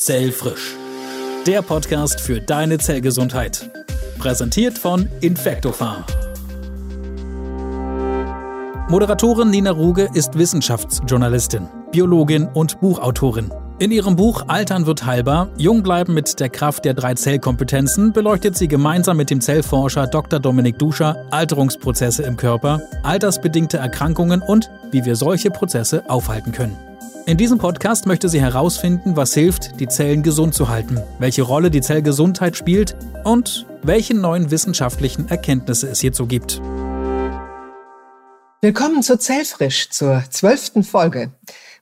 Zellfrisch. Der Podcast für deine Zellgesundheit. Präsentiert von Infectopharm. Moderatorin Nina Ruge ist Wissenschaftsjournalistin, Biologin und Buchautorin. In ihrem Buch Altern wird heilbar, Jung bleiben mit der Kraft der drei Zellkompetenzen beleuchtet sie gemeinsam mit dem Zellforscher Dr. Dominik Duscher Alterungsprozesse im Körper, altersbedingte Erkrankungen und wie wir solche Prozesse aufhalten können. In diesem Podcast möchte sie herausfinden, was hilft, die Zellen gesund zu halten, welche Rolle die Zellgesundheit spielt und welche neuen wissenschaftlichen Erkenntnisse es hierzu gibt. Willkommen zu Zellfrisch, zur zwölften Folge.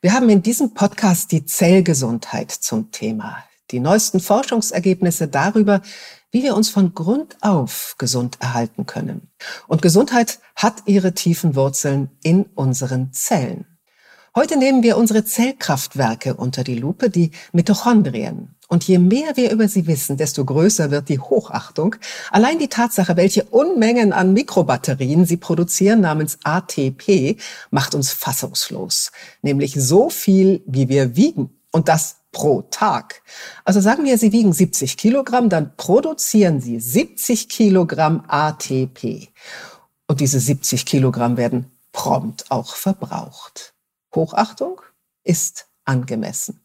Wir haben in diesem Podcast die Zellgesundheit zum Thema. Die neuesten Forschungsergebnisse darüber, wie wir uns von Grund auf gesund erhalten können. Und Gesundheit hat ihre tiefen Wurzeln in unseren Zellen. Heute nehmen wir unsere Zellkraftwerke unter die Lupe, die Mitochondrien. Und je mehr wir über sie wissen, desto größer wird die Hochachtung. Allein die Tatsache, welche Unmengen an Mikrobatterien sie produzieren, namens ATP, macht uns fassungslos. Nämlich so viel, wie wir wiegen. Und das pro Tag. Also sagen wir, Sie wiegen 70 Kilogramm, dann produzieren Sie 70 Kilogramm ATP. Und diese 70 Kilogramm werden prompt auch verbraucht. Hochachtung ist angemessen.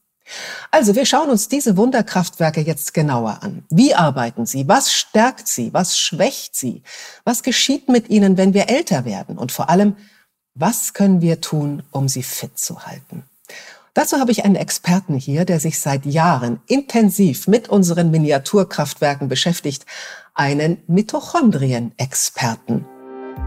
Also wir schauen uns diese Wunderkraftwerke jetzt genauer an. Wie arbeiten sie? Was stärkt sie? Was schwächt sie? Was geschieht mit ihnen, wenn wir älter werden? Und vor allem, was können wir tun, um sie fit zu halten? Dazu habe ich einen Experten hier, der sich seit Jahren intensiv mit unseren Miniaturkraftwerken beschäftigt, einen Mitochondrien-Experten.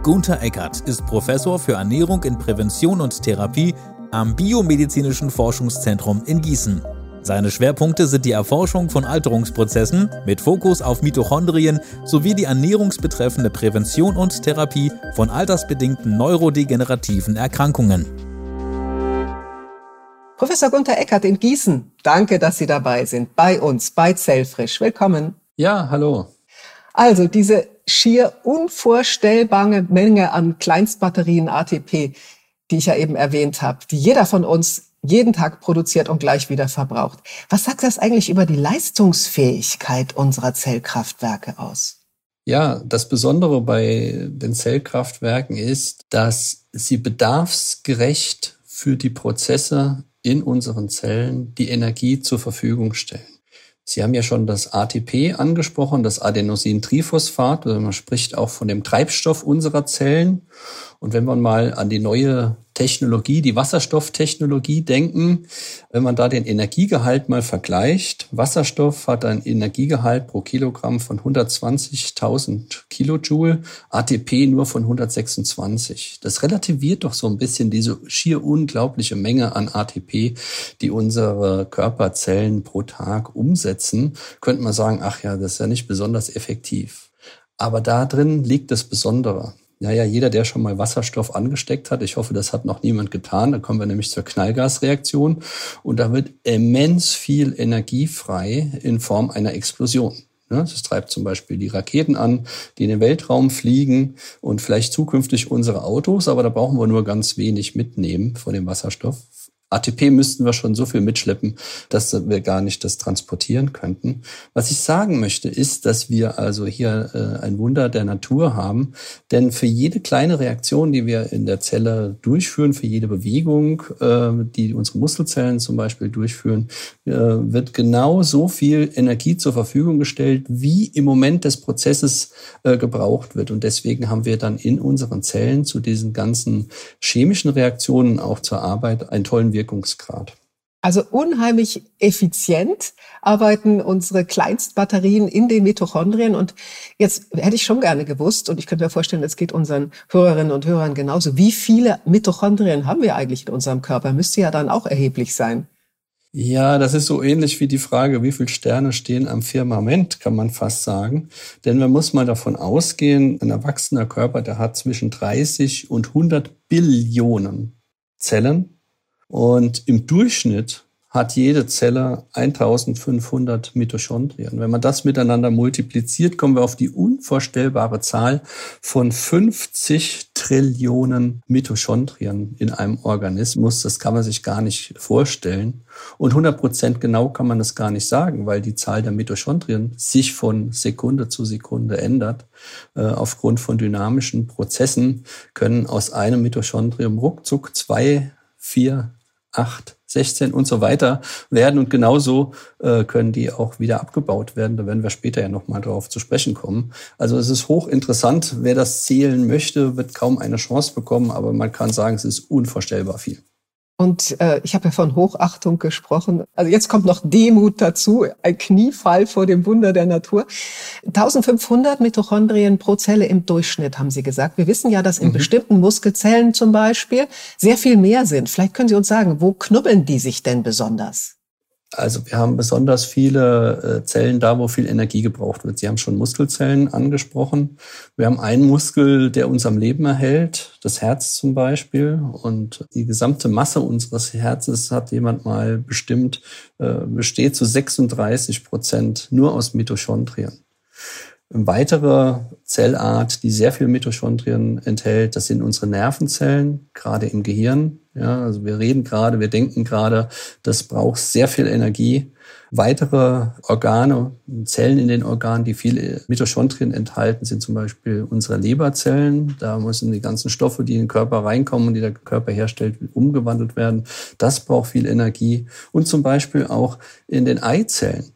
Gunther Eckert ist Professor für Ernährung in Prävention und Therapie am Biomedizinischen Forschungszentrum in Gießen. Seine Schwerpunkte sind die Erforschung von Alterungsprozessen mit Fokus auf Mitochondrien sowie die ernährungsbetreffende Prävention und Therapie von altersbedingten neurodegenerativen Erkrankungen. Professor Gunther Eckert in Gießen, danke, dass Sie dabei sind, bei uns, bei Zellfrisch. Willkommen. Ja, hallo. Also diese schier unvorstellbare Menge an Kleinstbatterien ATP, die ich ja eben erwähnt habe, die jeder von uns jeden Tag produziert und gleich wieder verbraucht. Was sagt das eigentlich über die Leistungsfähigkeit unserer Zellkraftwerke aus? Ja, das Besondere bei den Zellkraftwerken ist, dass sie bedarfsgerecht für die Prozesse in unseren Zellen die Energie zur Verfügung stellen. Sie haben ja schon das ATP angesprochen, das Adenosintriphosphat. Also man spricht auch von dem Treibstoff unserer Zellen. Und wenn man mal an die neue Technologie, die Wasserstofftechnologie denken, wenn man da den Energiegehalt mal vergleicht, Wasserstoff hat ein Energiegehalt pro Kilogramm von 120.000 Kilojoule, ATP nur von 126. Das relativiert doch so ein bisschen diese schier unglaubliche Menge an ATP, die unsere Körperzellen pro Tag umsetzen. Könnte man sagen, ach ja, das ist ja nicht besonders effektiv. Aber da drin liegt das Besondere. Ja, ja, jeder, der schon mal Wasserstoff angesteckt hat, ich hoffe, das hat noch niemand getan, da kommen wir nämlich zur Knallgasreaktion und da wird immens viel Energie frei in Form einer Explosion. Das treibt zum Beispiel die Raketen an, die in den Weltraum fliegen und vielleicht zukünftig unsere Autos, aber da brauchen wir nur ganz wenig mitnehmen von dem Wasserstoff. ATP müssten wir schon so viel mitschleppen, dass wir gar nicht das transportieren könnten. Was ich sagen möchte, ist, dass wir also hier äh, ein Wunder der Natur haben. Denn für jede kleine Reaktion, die wir in der Zelle durchführen, für jede Bewegung, äh, die unsere Muskelzellen zum Beispiel durchführen, äh, wird genau so viel Energie zur Verfügung gestellt, wie im Moment des Prozesses äh, gebraucht wird. Und deswegen haben wir dann in unseren Zellen zu diesen ganzen chemischen Reaktionen auch zur Arbeit einen tollen Wirkungsgrad. Also unheimlich effizient arbeiten unsere Kleinstbatterien in den Mitochondrien. Und jetzt hätte ich schon gerne gewusst, und ich könnte mir vorstellen, es geht unseren Hörerinnen und Hörern genauso. Wie viele Mitochondrien haben wir eigentlich in unserem Körper? Müsste ja dann auch erheblich sein. Ja, das ist so ähnlich wie die Frage, wie viele Sterne stehen am Firmament, kann man fast sagen. Denn man muss mal davon ausgehen, ein erwachsener Körper, der hat zwischen 30 und 100 Billionen Zellen und im Durchschnitt hat jede Zelle 1500 Mitochondrien. Wenn man das miteinander multipliziert, kommen wir auf die unvorstellbare Zahl von 50 Trillionen Mitochondrien in einem Organismus. Das kann man sich gar nicht vorstellen. Und 100 Prozent genau kann man das gar nicht sagen, weil die Zahl der Mitochondrien sich von Sekunde zu Sekunde ändert. Äh, aufgrund von dynamischen Prozessen können aus einem Mitochondrium ruckzuck zwei, vier, acht 16 und so weiter werden. Und genauso äh, können die auch wieder abgebaut werden. Da werden wir später ja nochmal darauf zu sprechen kommen. Also es ist hochinteressant. Wer das zählen möchte, wird kaum eine Chance bekommen. Aber man kann sagen, es ist unvorstellbar viel. Und äh, ich habe ja von Hochachtung gesprochen. Also jetzt kommt noch Demut dazu, ein Kniefall vor dem Wunder der Natur. 1500 Mitochondrien pro Zelle im Durchschnitt, haben Sie gesagt. Wir wissen ja, dass in mhm. bestimmten Muskelzellen zum Beispiel sehr viel mehr sind. Vielleicht können Sie uns sagen, wo knubbeln die sich denn besonders? Also wir haben besonders viele äh, Zellen da, wo viel Energie gebraucht wird. Sie haben schon Muskelzellen angesprochen. Wir haben einen Muskel, der uns am Leben erhält, das Herz zum Beispiel. Und die gesamte Masse unseres Herzes hat jemand mal bestimmt, äh, besteht zu 36 Prozent nur aus Mitochondrien. Eine weitere Zellart, die sehr viel Mitochondrien enthält, das sind unsere Nervenzellen, gerade im Gehirn. Ja, also wir reden gerade, wir denken gerade, das braucht sehr viel Energie. Weitere Organe, Zellen in den Organen, die viel Mitochondrien enthalten, sind zum Beispiel unsere Leberzellen. Da müssen die ganzen Stoffe, die in den Körper reinkommen und die der Körper herstellt, umgewandelt werden. Das braucht viel Energie. Und zum Beispiel auch in den Eizellen.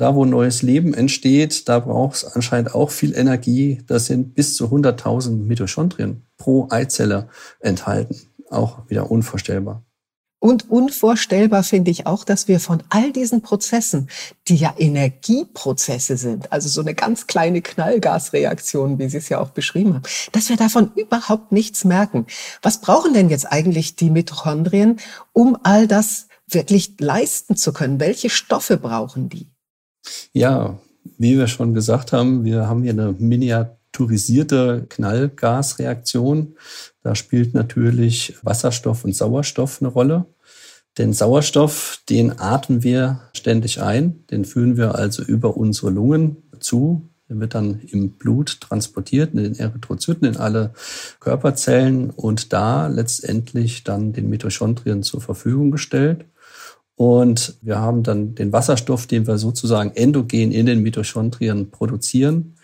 Da, wo neues Leben entsteht, da braucht es anscheinend auch viel Energie. Da sind bis zu 100.000 Mitochondrien pro Eizelle enthalten. Auch wieder unvorstellbar. Und unvorstellbar finde ich auch, dass wir von all diesen Prozessen, die ja Energieprozesse sind, also so eine ganz kleine Knallgasreaktion, wie Sie es ja auch beschrieben haben, dass wir davon überhaupt nichts merken. Was brauchen denn jetzt eigentlich die Mitochondrien, um all das wirklich leisten zu können? Welche Stoffe brauchen die? Ja, wie wir schon gesagt haben, wir haben hier eine miniaturisierte Knallgasreaktion. Da spielt natürlich Wasserstoff und Sauerstoff eine Rolle. Den Sauerstoff, den atmen wir ständig ein, den führen wir also über unsere Lungen zu. Der wird dann im Blut transportiert, in den Erythrozyten, in alle Körperzellen und da letztendlich dann den Mitochondrien zur Verfügung gestellt. Und wir haben dann den Wasserstoff, den wir sozusagen endogen in den Mitochondrien produzieren,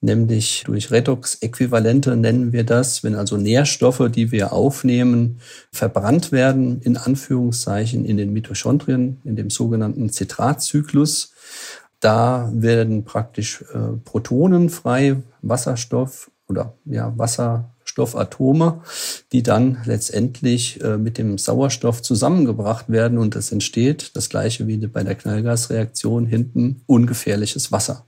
nämlich durch Redox-Äquivalente nennen wir das, wenn also Nährstoffe, die wir aufnehmen, verbrannt werden, in Anführungszeichen, in den Mitochondrien, in dem sogenannten Zitratzyklus. Da werden praktisch äh, Protonen frei, Wasserstoff oder ja, Wasser, Stoffatome, die dann letztendlich äh, mit dem Sauerstoff zusammengebracht werden und es entsteht das gleiche wie bei der Knallgasreaktion hinten ungefährliches Wasser.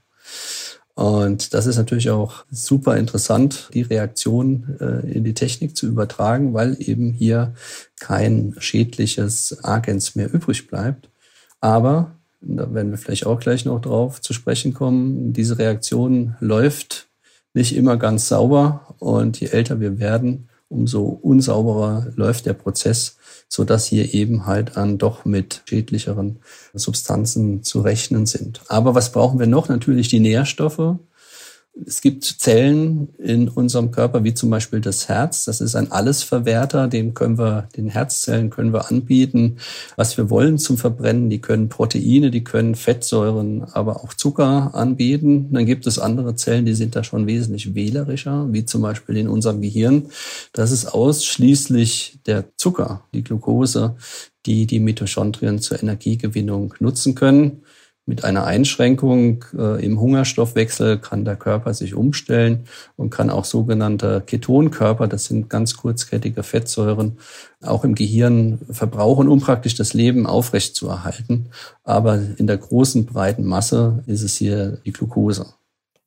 Und das ist natürlich auch super interessant, die Reaktion äh, in die Technik zu übertragen, weil eben hier kein schädliches Agens mehr übrig bleibt. Aber, da werden wir vielleicht auch gleich noch drauf zu sprechen kommen, diese Reaktion läuft nicht immer ganz sauber und je älter wir werden, umso unsauberer läuft der Prozess, so dass hier eben halt an doch mit schädlicheren Substanzen zu rechnen sind. Aber was brauchen wir noch? Natürlich die Nährstoffe. Es gibt Zellen in unserem Körper, wie zum Beispiel das Herz. Das ist ein Allesverwerter. Den können wir, den Herzzellen können wir anbieten, was wir wollen zum Verbrennen. Die können Proteine, die können Fettsäuren, aber auch Zucker anbieten. Dann gibt es andere Zellen, die sind da schon wesentlich wählerischer, wie zum Beispiel in unserem Gehirn. Das ist ausschließlich der Zucker, die Glucose, die die Mitochondrien zur Energiegewinnung nutzen können. Mit einer Einschränkung äh, im Hungerstoffwechsel kann der Körper sich umstellen und kann auch sogenannte Ketonkörper, das sind ganz kurzkettige Fettsäuren, auch im Gehirn verbrauchen, um praktisch das Leben aufrechtzuerhalten. Aber in der großen, breiten Masse ist es hier die Glucose.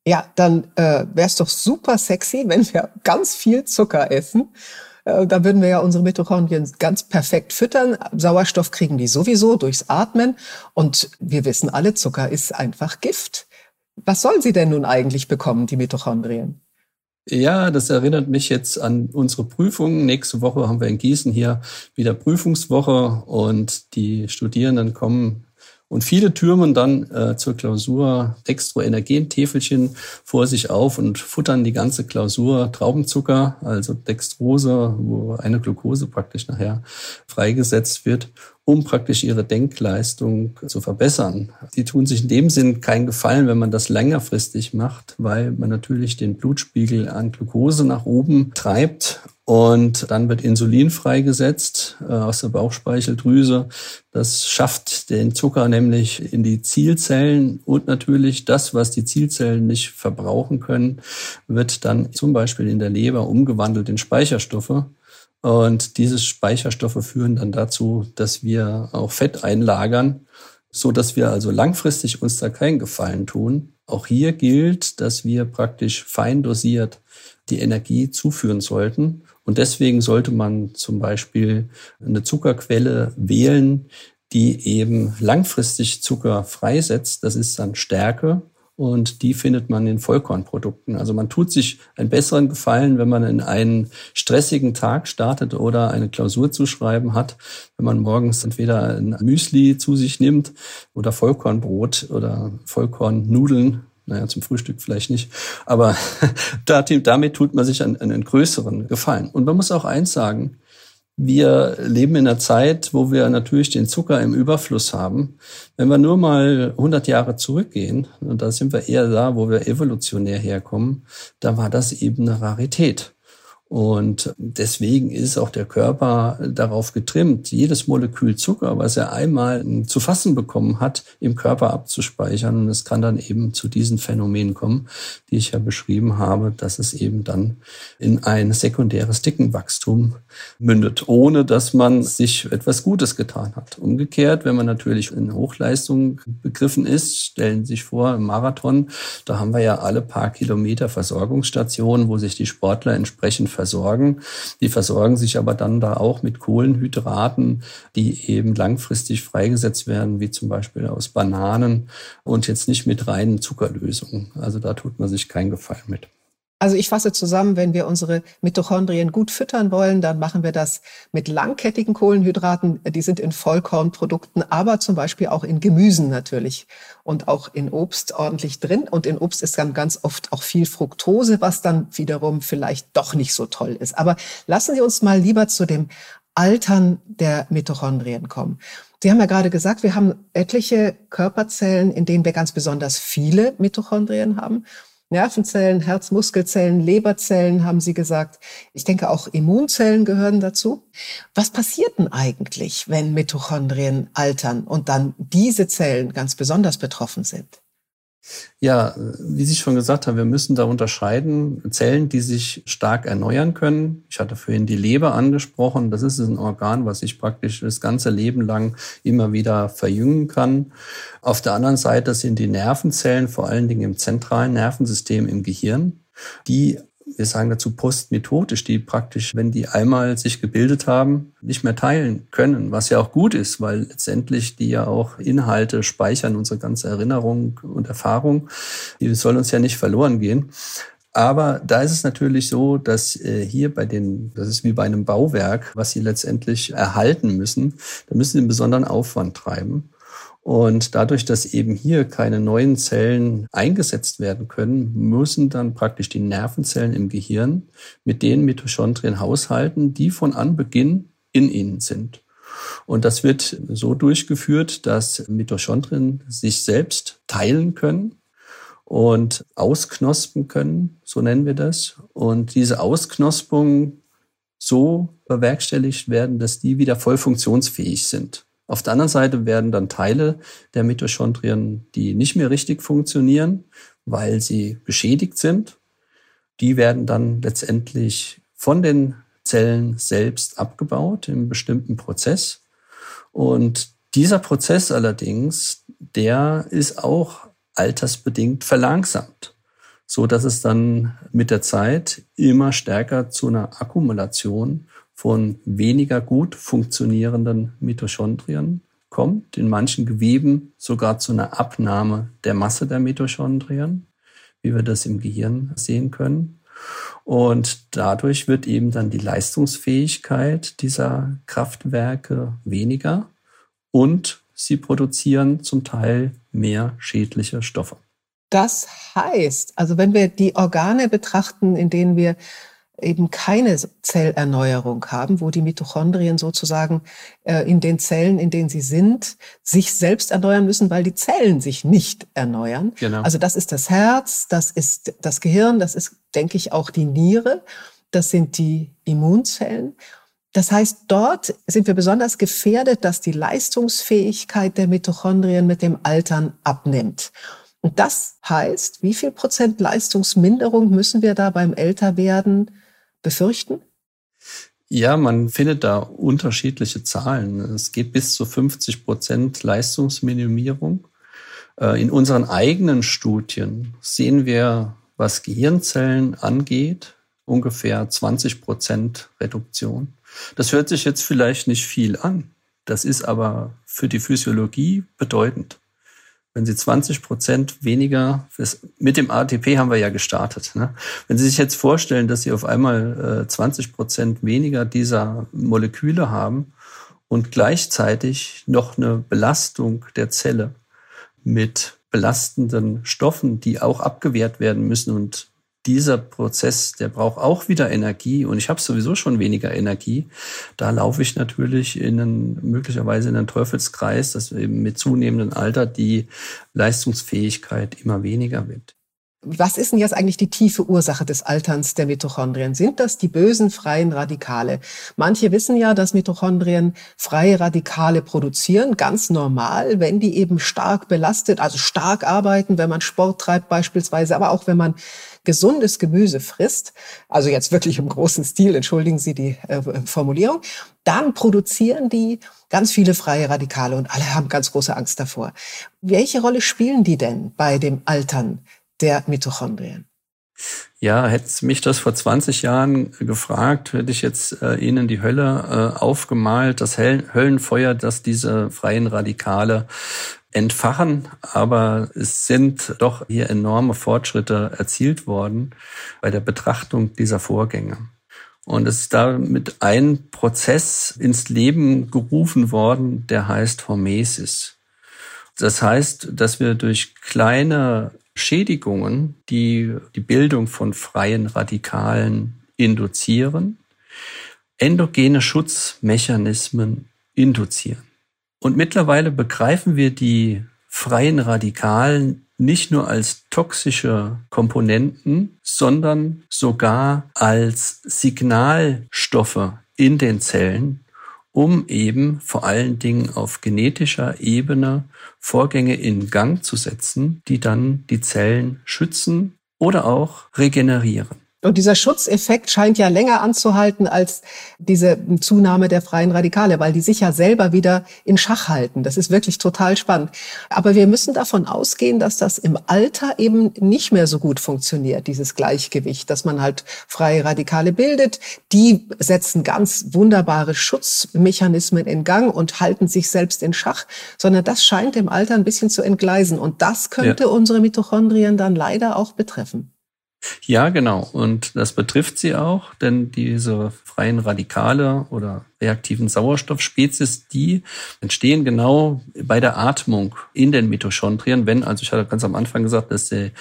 Ja, dann äh, wäre es doch super sexy, wenn wir ganz viel Zucker essen da würden wir ja unsere Mitochondrien ganz perfekt füttern. Sauerstoff kriegen die sowieso durchs Atmen. Und wir wissen alle, Zucker ist einfach Gift. Was sollen sie denn nun eigentlich bekommen, die Mitochondrien? Ja, das erinnert mich jetzt an unsere Prüfungen. Nächste Woche haben wir in Gießen hier wieder Prüfungswoche und die Studierenden kommen und viele türmen dann äh, zur Klausur Dextroenergen-Täfelchen vor sich auf und futtern die ganze Klausur. Traubenzucker, also Dextrose, wo eine Glucose praktisch nachher freigesetzt wird, um praktisch ihre Denkleistung zu verbessern. Die tun sich in dem Sinn keinen Gefallen, wenn man das längerfristig macht, weil man natürlich den Blutspiegel an Glucose nach oben treibt und dann wird Insulin freigesetzt äh, aus der Bauchspeicheldrüse. Das schafft den Zucker nämlich in die Zielzellen und natürlich das, was die Zielzellen nicht verbrauchen können, wird dann zum Beispiel in der Leber umgewandelt in Speicherstoffe. Und diese Speicherstoffe führen dann dazu, dass wir auch Fett einlagern, so dass wir also langfristig uns da keinen Gefallen tun. Auch hier gilt, dass wir praktisch fein dosiert die Energie zuführen sollten und deswegen sollte man zum Beispiel eine Zuckerquelle wählen, die eben langfristig Zucker freisetzt. Das ist dann Stärke und die findet man in Vollkornprodukten. Also man tut sich einen besseren Gefallen, wenn man in einen stressigen Tag startet oder eine Klausur zu schreiben hat, wenn man morgens entweder ein Müsli zu sich nimmt oder Vollkornbrot oder Vollkornnudeln naja, zum Frühstück vielleicht nicht. Aber damit tut man sich einen, einen größeren Gefallen. Und man muss auch eins sagen, wir leben in einer Zeit, wo wir natürlich den Zucker im Überfluss haben. Wenn wir nur mal 100 Jahre zurückgehen, und da sind wir eher da, wo wir evolutionär herkommen, da war das eben eine Rarität. Und deswegen ist auch der Körper darauf getrimmt, jedes Molekül Zucker, was er einmal zu fassen bekommen hat, im Körper abzuspeichern. Und es kann dann eben zu diesen Phänomenen kommen, die ich ja beschrieben habe, dass es eben dann in ein sekundäres Dickenwachstum mündet, ohne dass man sich etwas Gutes getan hat. Umgekehrt, wenn man natürlich in Hochleistung begriffen ist, stellen Sie sich vor, im Marathon, da haben wir ja alle paar Kilometer Versorgungsstationen, wo sich die Sportler entsprechend versorgen. Die versorgen sich aber dann da auch mit Kohlenhydraten, die eben langfristig freigesetzt werden, wie zum Beispiel aus Bananen und jetzt nicht mit reinen Zuckerlösungen. Also da tut man sich keinen Gefallen mit. Also ich fasse zusammen, wenn wir unsere Mitochondrien gut füttern wollen, dann machen wir das mit langkettigen Kohlenhydraten. Die sind in Vollkornprodukten, aber zum Beispiel auch in Gemüsen natürlich und auch in Obst ordentlich drin. Und in Obst ist dann ganz oft auch viel Fructose, was dann wiederum vielleicht doch nicht so toll ist. Aber lassen Sie uns mal lieber zu dem Altern der Mitochondrien kommen. Sie haben ja gerade gesagt, wir haben etliche Körperzellen, in denen wir ganz besonders viele Mitochondrien haben. Nervenzellen, Herzmuskelzellen, Leberzellen, haben Sie gesagt. Ich denke, auch Immunzellen gehören dazu. Was passiert denn eigentlich, wenn Mitochondrien altern und dann diese Zellen ganz besonders betroffen sind? Ja, wie Sie schon gesagt haben, wir müssen da unterscheiden. Zellen, die sich stark erneuern können. Ich hatte vorhin die Leber angesprochen. Das ist ein Organ, was sich praktisch das ganze Leben lang immer wieder verjüngen kann. Auf der anderen Seite sind die Nervenzellen, vor allen Dingen im zentralen Nervensystem im Gehirn, die wir sagen dazu postmethodisch, die praktisch, wenn die einmal sich gebildet haben, nicht mehr teilen können, was ja auch gut ist, weil letztendlich die ja auch Inhalte speichern, unsere ganze Erinnerung und Erfahrung, die soll uns ja nicht verloren gehen. Aber da ist es natürlich so, dass äh, hier bei den, das ist wie bei einem Bauwerk, was sie letztendlich erhalten müssen, da müssen sie einen besonderen Aufwand treiben. Und dadurch, dass eben hier keine neuen Zellen eingesetzt werden können, müssen dann praktisch die Nervenzellen im Gehirn mit den Mitochondrien haushalten, die von Anbeginn in ihnen sind. Und das wird so durchgeführt, dass Mitochondrien sich selbst teilen können und ausknospen können, so nennen wir das. Und diese Ausknospung so bewerkstelligt werden, dass die wieder voll funktionsfähig sind. Auf der anderen Seite werden dann Teile der Mitochondrien, die nicht mehr richtig funktionieren, weil sie beschädigt sind, die werden dann letztendlich von den Zellen selbst abgebaut im bestimmten Prozess. Und dieser Prozess allerdings, der ist auch altersbedingt verlangsamt, so dass es dann mit der Zeit immer stärker zu einer Akkumulation von weniger gut funktionierenden Mitochondrien kommt, in manchen Geweben sogar zu einer Abnahme der Masse der Mitochondrien, wie wir das im Gehirn sehen können. Und dadurch wird eben dann die Leistungsfähigkeit dieser Kraftwerke weniger und sie produzieren zum Teil mehr schädliche Stoffe. Das heißt, also wenn wir die Organe betrachten, in denen wir eben keine Zellerneuerung haben, wo die Mitochondrien sozusagen äh, in den Zellen, in denen sie sind, sich selbst erneuern müssen, weil die Zellen sich nicht erneuern. Genau. Also das ist das Herz, das ist das Gehirn, das ist, denke ich, auch die Niere, das sind die Immunzellen. Das heißt, dort sind wir besonders gefährdet, dass die Leistungsfähigkeit der Mitochondrien mit dem Altern abnimmt. Und das heißt, wie viel Prozent Leistungsminderung müssen wir da beim Älterwerden befürchten? Ja, man findet da unterschiedliche Zahlen. Es geht bis zu 50 Prozent Leistungsminimierung. Äh, in unseren eigenen Studien sehen wir, was Gehirnzellen angeht, ungefähr 20 Prozent Reduktion. Das hört sich jetzt vielleicht nicht viel an. Das ist aber für die Physiologie bedeutend. Wenn Sie 20 Prozent weniger, mit dem ATP haben wir ja gestartet. Ne? Wenn Sie sich jetzt vorstellen, dass Sie auf einmal 20 äh, Prozent weniger dieser Moleküle haben und gleichzeitig noch eine Belastung der Zelle mit belastenden Stoffen, die auch abgewehrt werden müssen und dieser Prozess, der braucht auch wieder Energie und ich habe sowieso schon weniger Energie. Da laufe ich natürlich in einen, möglicherweise in einen Teufelskreis, dass eben mit zunehmendem Alter die Leistungsfähigkeit immer weniger wird. Was ist denn jetzt eigentlich die tiefe Ursache des Alterns der Mitochondrien? Sind das die bösen freien Radikale? Manche wissen ja, dass Mitochondrien freie Radikale produzieren, ganz normal, wenn die eben stark belastet, also stark arbeiten, wenn man Sport treibt beispielsweise, aber auch wenn man gesundes Gemüse frisst, also jetzt wirklich im großen Stil, entschuldigen Sie die äh, Formulierung, dann produzieren die ganz viele freie Radikale und alle haben ganz große Angst davor. Welche Rolle spielen die denn bei dem Altern der Mitochondrien? Ja, hätte mich das vor 20 Jahren gefragt, hätte ich jetzt äh, Ihnen die Hölle äh, aufgemalt, das Höllenfeuer, das diese freien Radikale entfachen. Aber es sind doch hier enorme Fortschritte erzielt worden bei der Betrachtung dieser Vorgänge. Und es ist damit ein Prozess ins Leben gerufen worden, der heißt Hormesis. Das heißt, dass wir durch kleine Schädigungen, die die Bildung von freien Radikalen induzieren, endogene Schutzmechanismen induzieren. Und mittlerweile begreifen wir die freien Radikalen nicht nur als toxische Komponenten, sondern sogar als Signalstoffe in den Zellen, um eben vor allen Dingen auf genetischer Ebene Vorgänge in Gang zu setzen, die dann die Zellen schützen oder auch regenerieren. Und dieser Schutzeffekt scheint ja länger anzuhalten als diese Zunahme der freien Radikale, weil die sich ja selber wieder in Schach halten. Das ist wirklich total spannend. Aber wir müssen davon ausgehen, dass das im Alter eben nicht mehr so gut funktioniert, dieses Gleichgewicht, dass man halt freie Radikale bildet. Die setzen ganz wunderbare Schutzmechanismen in Gang und halten sich selbst in Schach, sondern das scheint im Alter ein bisschen zu entgleisen. Und das könnte ja. unsere Mitochondrien dann leider auch betreffen. Ja, genau. Und das betrifft sie auch, denn diese freien Radikale oder reaktiven Sauerstoffspezies, die entstehen genau bei der Atmung in den Mitochondrien, wenn, also ich hatte ganz am Anfang gesagt, dass die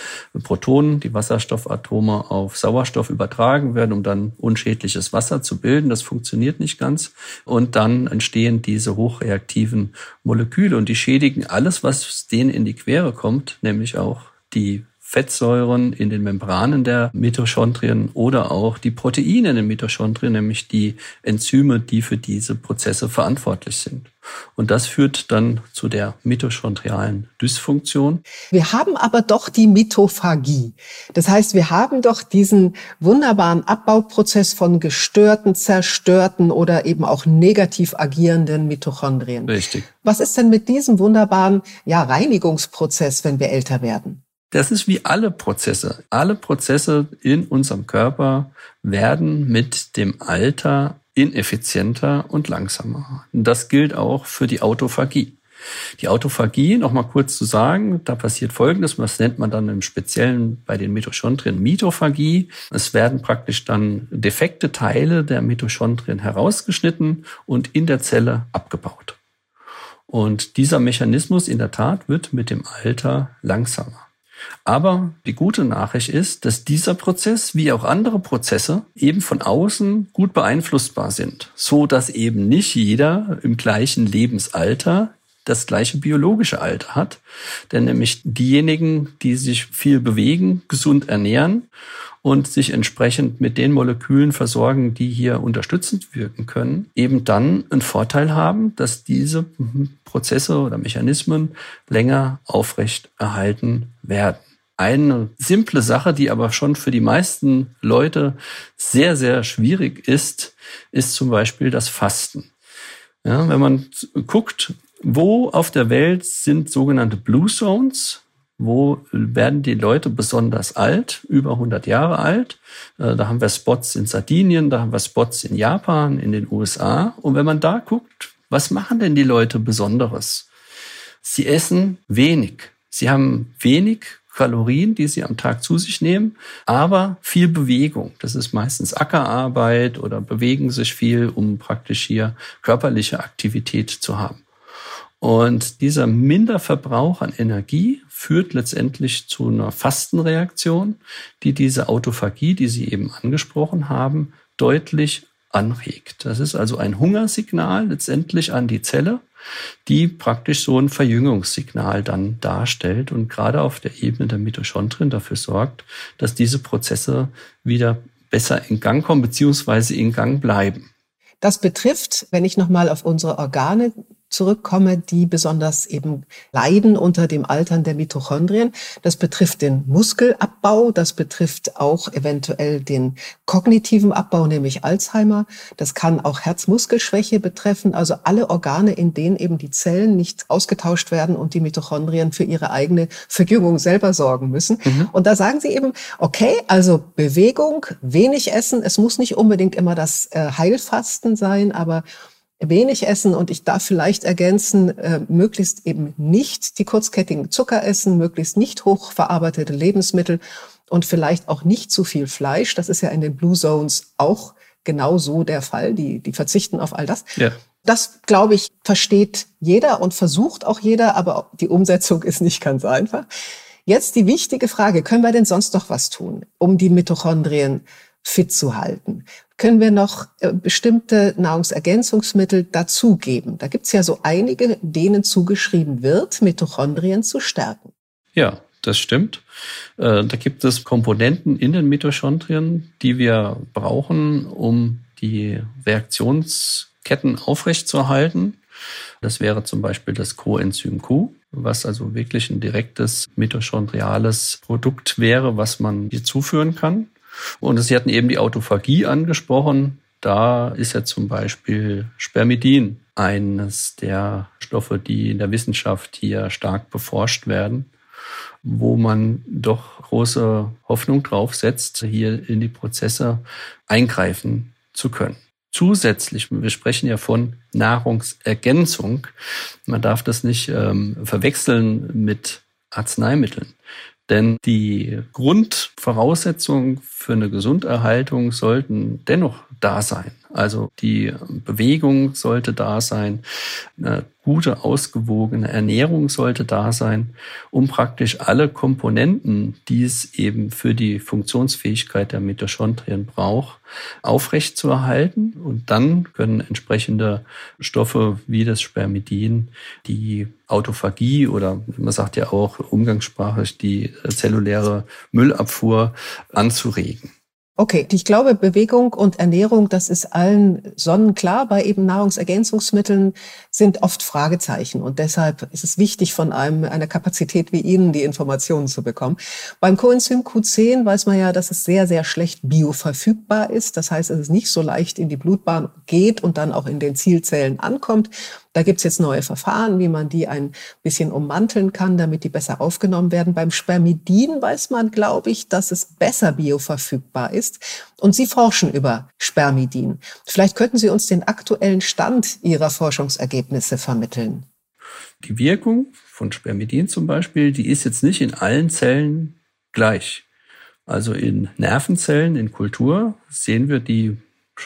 Protonen, die Wasserstoffatome auf Sauerstoff übertragen werden, um dann unschädliches Wasser zu bilden. Das funktioniert nicht ganz. Und dann entstehen diese hochreaktiven Moleküle und die schädigen alles, was denen in die Quere kommt, nämlich auch die Fettsäuren in den Membranen der Mitochondrien oder auch die Proteine in den Mitochondrien, nämlich die Enzyme, die für diese Prozesse verantwortlich sind. Und das führt dann zu der mitochondrialen Dysfunktion. Wir haben aber doch die Mitophagie. Das heißt, wir haben doch diesen wunderbaren Abbauprozess von gestörten, zerstörten oder eben auch negativ agierenden Mitochondrien. Richtig. Was ist denn mit diesem wunderbaren ja, Reinigungsprozess, wenn wir älter werden? Das ist wie alle Prozesse. Alle Prozesse in unserem Körper werden mit dem Alter ineffizienter und langsamer. Das gilt auch für die Autophagie. Die Autophagie, noch mal kurz zu sagen, da passiert Folgendes, was nennt man dann im Speziellen bei den Mitochondrien Mitophagie. Es werden praktisch dann defekte Teile der Mitochondrien herausgeschnitten und in der Zelle abgebaut. Und dieser Mechanismus in der Tat wird mit dem Alter langsamer. Aber die gute Nachricht ist, dass dieser Prozess, wie auch andere Prozesse, eben von außen gut beeinflussbar sind, so dass eben nicht jeder im gleichen Lebensalter das gleiche biologische Alter hat. Denn nämlich diejenigen, die sich viel bewegen, gesund ernähren und sich entsprechend mit den Molekülen versorgen, die hier unterstützend wirken können, eben dann einen Vorteil haben, dass diese Prozesse oder Mechanismen länger aufrecht erhalten werden. Eine simple Sache, die aber schon für die meisten Leute sehr, sehr schwierig ist, ist zum Beispiel das Fasten. Ja, wenn man guckt, wo auf der Welt sind sogenannte Blue Zones, wo werden die Leute besonders alt, über 100 Jahre alt. Äh, da haben wir Spots in Sardinien, da haben wir Spots in Japan, in den USA. Und wenn man da guckt, was machen denn die Leute Besonderes? Sie essen wenig. Sie haben wenig Kalorien, die sie am Tag zu sich nehmen, aber viel Bewegung. Das ist meistens Ackerarbeit oder bewegen sich viel, um praktisch hier körperliche Aktivität zu haben. Und dieser Minderverbrauch an Energie führt letztendlich zu einer Fastenreaktion, die diese Autophagie, die Sie eben angesprochen haben, deutlich anregt. Das ist also ein Hungersignal letztendlich an die Zelle, die praktisch so ein Verjüngungssignal dann darstellt und gerade auf der Ebene der Mitochondrien dafür sorgt, dass diese Prozesse wieder besser in Gang kommen beziehungsweise in Gang bleiben. Das betrifft, wenn ich nochmal auf unsere Organe zurückkomme, die besonders eben leiden unter dem Altern der Mitochondrien. Das betrifft den Muskelabbau, das betrifft auch eventuell den kognitiven Abbau, nämlich Alzheimer. Das kann auch Herzmuskelschwäche betreffen, also alle Organe, in denen eben die Zellen nicht ausgetauscht werden und die Mitochondrien für ihre eigene Verjüngung selber sorgen müssen. Mhm. Und da sagen sie eben, okay, also Bewegung, wenig essen, es muss nicht unbedingt immer das äh, Heilfasten sein, aber wenig essen und ich darf vielleicht ergänzen, äh, möglichst eben nicht die kurzkettigen Zucker essen, möglichst nicht hochverarbeitete Lebensmittel und vielleicht auch nicht zu viel Fleisch. Das ist ja in den Blue Zones auch genau so der Fall. Die, die verzichten auf all das. Ja. Das, glaube ich, versteht jeder und versucht auch jeder, aber die Umsetzung ist nicht ganz einfach. Jetzt die wichtige Frage, können wir denn sonst noch was tun, um die Mitochondrien fit zu halten? Können wir noch äh, bestimmte Nahrungsergänzungsmittel dazugeben. Da gibt es ja so einige, denen zugeschrieben wird, Mitochondrien zu stärken. Ja, das stimmt. Äh, da gibt es Komponenten in den Mitochondrien, die wir brauchen, um die Reaktionsketten aufrechtzuerhalten. Das wäre zum Beispiel das Coenzym Q, was also wirklich ein direktes mitochondriales Produkt wäre, was man hier zuführen kann. Und Sie hatten eben die Autophagie angesprochen. Da ist ja zum Beispiel Spermidin eines der Stoffe, die in der Wissenschaft hier stark beforscht werden, wo man doch große Hoffnung drauf setzt, hier in die Prozesse eingreifen zu können. Zusätzlich, wir sprechen ja von Nahrungsergänzung. Man darf das nicht ähm, verwechseln mit Arzneimitteln. Denn die Grundvoraussetzungen für eine Gesunderhaltung sollten dennoch da sein. Also die Bewegung sollte da sein, eine gute, ausgewogene Ernährung sollte da sein, um praktisch alle Komponenten, die es eben für die Funktionsfähigkeit der Mitochondrien braucht, aufrechtzuerhalten. Und dann können entsprechende Stoffe wie das Spermidin die Autophagie oder man sagt ja auch umgangssprachlich die zelluläre Müllabfuhr anzuregen. Okay, ich glaube, Bewegung und Ernährung, das ist allen sonnenklar. Bei eben Nahrungsergänzungsmitteln sind oft Fragezeichen. Und deshalb ist es wichtig, von einem, einer Kapazität wie Ihnen die Informationen zu bekommen. Beim Coenzym Q10 weiß man ja, dass es sehr, sehr schlecht bioverfügbar ist. Das heißt, es ist nicht so leicht in die Blutbahn geht und dann auch in den Zielzellen ankommt. Da gibt's jetzt neue Verfahren, wie man die ein bisschen ummanteln kann, damit die besser aufgenommen werden. Beim Spermidin weiß man, glaube ich, dass es besser bioverfügbar ist. Und Sie forschen über Spermidin. Vielleicht könnten Sie uns den aktuellen Stand Ihrer Forschungsergebnisse vermitteln. Die Wirkung von Spermidin zum Beispiel, die ist jetzt nicht in allen Zellen gleich. Also in Nervenzellen, in Kultur sehen wir die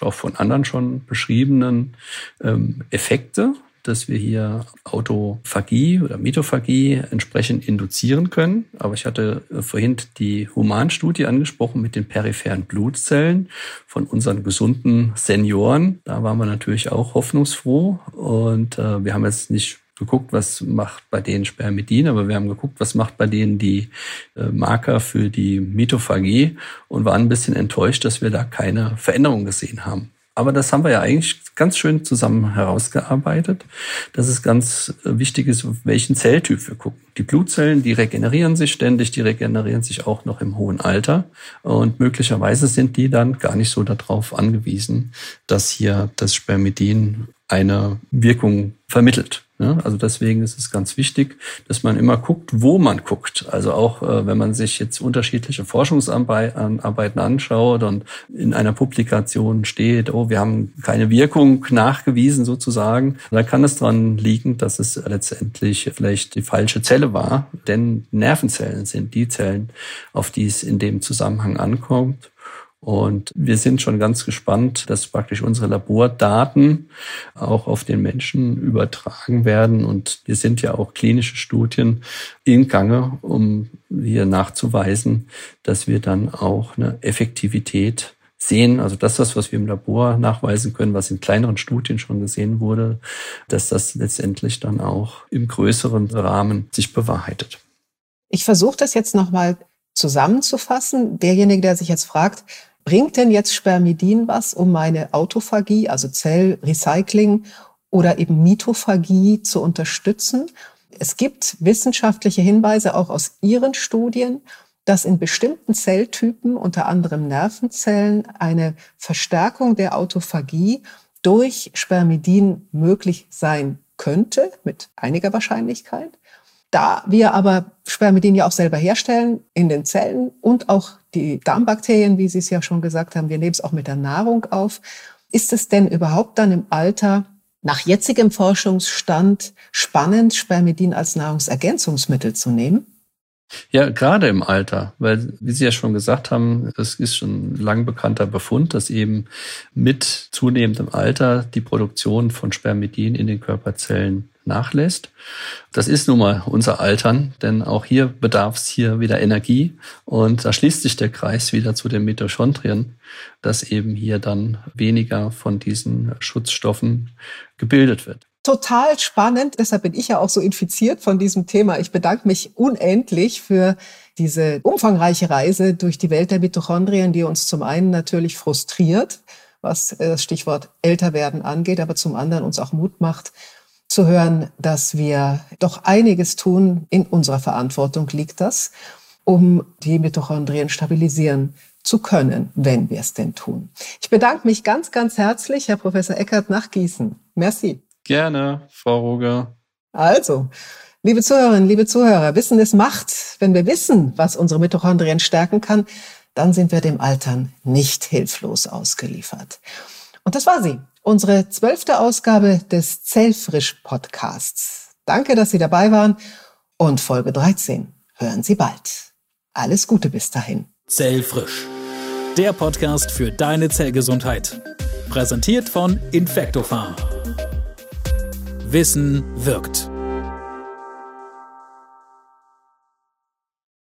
auch von anderen schon beschriebenen ähm, Effekte dass wir hier Autophagie oder Mitophagie entsprechend induzieren können. Aber ich hatte äh, vorhin die Humanstudie angesprochen mit den peripheren Blutzellen von unseren gesunden Senioren. Da waren wir natürlich auch hoffnungsfroh und äh, wir haben jetzt nicht geguckt, was macht bei denen Spermidin, aber wir haben geguckt, was macht bei denen die äh, Marker für die Mitophagie und waren ein bisschen enttäuscht, dass wir da keine Veränderung gesehen haben. Aber das haben wir ja eigentlich ganz schön zusammen herausgearbeitet, dass es ganz äh, wichtig ist, welchen Zelltyp wir gucken. Die Blutzellen, die regenerieren sich ständig, die regenerieren sich auch noch im hohen Alter. Und möglicherweise sind die dann gar nicht so darauf angewiesen, dass hier das Spermidin eine Wirkung vermittelt. Ja, also deswegen ist es ganz wichtig, dass man immer guckt, wo man guckt. Also auch äh, wenn man sich jetzt unterschiedliche Forschungsarbeiten anschaut und in einer Publikation steht, oh, wir haben keine Wirkung nachgewiesen sozusagen, da kann es dran liegen, dass es letztendlich vielleicht die falsche Zelle war. Denn Nervenzellen sind die Zellen, auf die es in dem Zusammenhang ankommt. Und wir sind schon ganz gespannt, dass praktisch unsere Labordaten auch auf den Menschen übertragen werden. Und wir sind ja auch klinische Studien in Gange, um hier nachzuweisen, dass wir dann auch eine Effektivität sehen, also das, was wir im Labor nachweisen können, was in kleineren Studien schon gesehen wurde, dass das letztendlich dann auch im größeren Rahmen sich bewahrheitet. Ich versuche das jetzt nochmal zusammenzufassen. Derjenige, der sich jetzt fragt, Bringt denn jetzt Spermidin was, um meine Autophagie, also Zellrecycling oder eben Mitophagie zu unterstützen? Es gibt wissenschaftliche Hinweise auch aus Ihren Studien, dass in bestimmten Zelltypen, unter anderem Nervenzellen, eine Verstärkung der Autophagie durch Spermidin möglich sein könnte, mit einiger Wahrscheinlichkeit. Da wir aber Spermidin ja auch selber herstellen in den Zellen und auch die Darmbakterien, wie Sie es ja schon gesagt haben, wir nehmen es auch mit der Nahrung auf. Ist es denn überhaupt dann im Alter nach jetzigem Forschungsstand spannend, Spermidin als Nahrungsergänzungsmittel zu nehmen? Ja, gerade im Alter, weil, wie Sie ja schon gesagt haben, das ist schon lang bekannter Befund, dass eben mit zunehmendem Alter die Produktion von Spermidin in den Körperzellen nachlässt. Das ist nun mal unser Altern, denn auch hier bedarf es hier wieder Energie und da schließt sich der Kreis wieder zu den Mitochondrien, dass eben hier dann weniger von diesen Schutzstoffen gebildet wird. Total spannend, deshalb bin ich ja auch so infiziert von diesem Thema. Ich bedanke mich unendlich für diese umfangreiche Reise durch die Welt der Mitochondrien, die uns zum einen natürlich frustriert, was das Stichwort Älterwerden angeht, aber zum anderen uns auch Mut macht, zu hören, dass wir doch einiges tun. In unserer Verantwortung liegt das, um die Mitochondrien stabilisieren zu können, wenn wir es denn tun. Ich bedanke mich ganz, ganz herzlich, Herr Professor Eckert nach Gießen. Merci. Gerne, Frau Ruger. Also, liebe Zuhörerinnen, liebe Zuhörer, Wissen ist Macht. Wenn wir wissen, was unsere Mitochondrien stärken kann, dann sind wir dem Altern nicht hilflos ausgeliefert. Und das war sie, unsere zwölfte Ausgabe des Zellfrisch Podcasts. Danke, dass Sie dabei waren und Folge 13 hören Sie bald. Alles Gute bis dahin. Zellfrisch. Der Podcast für deine Zellgesundheit. Präsentiert von Infectofarm. Wissen wirkt.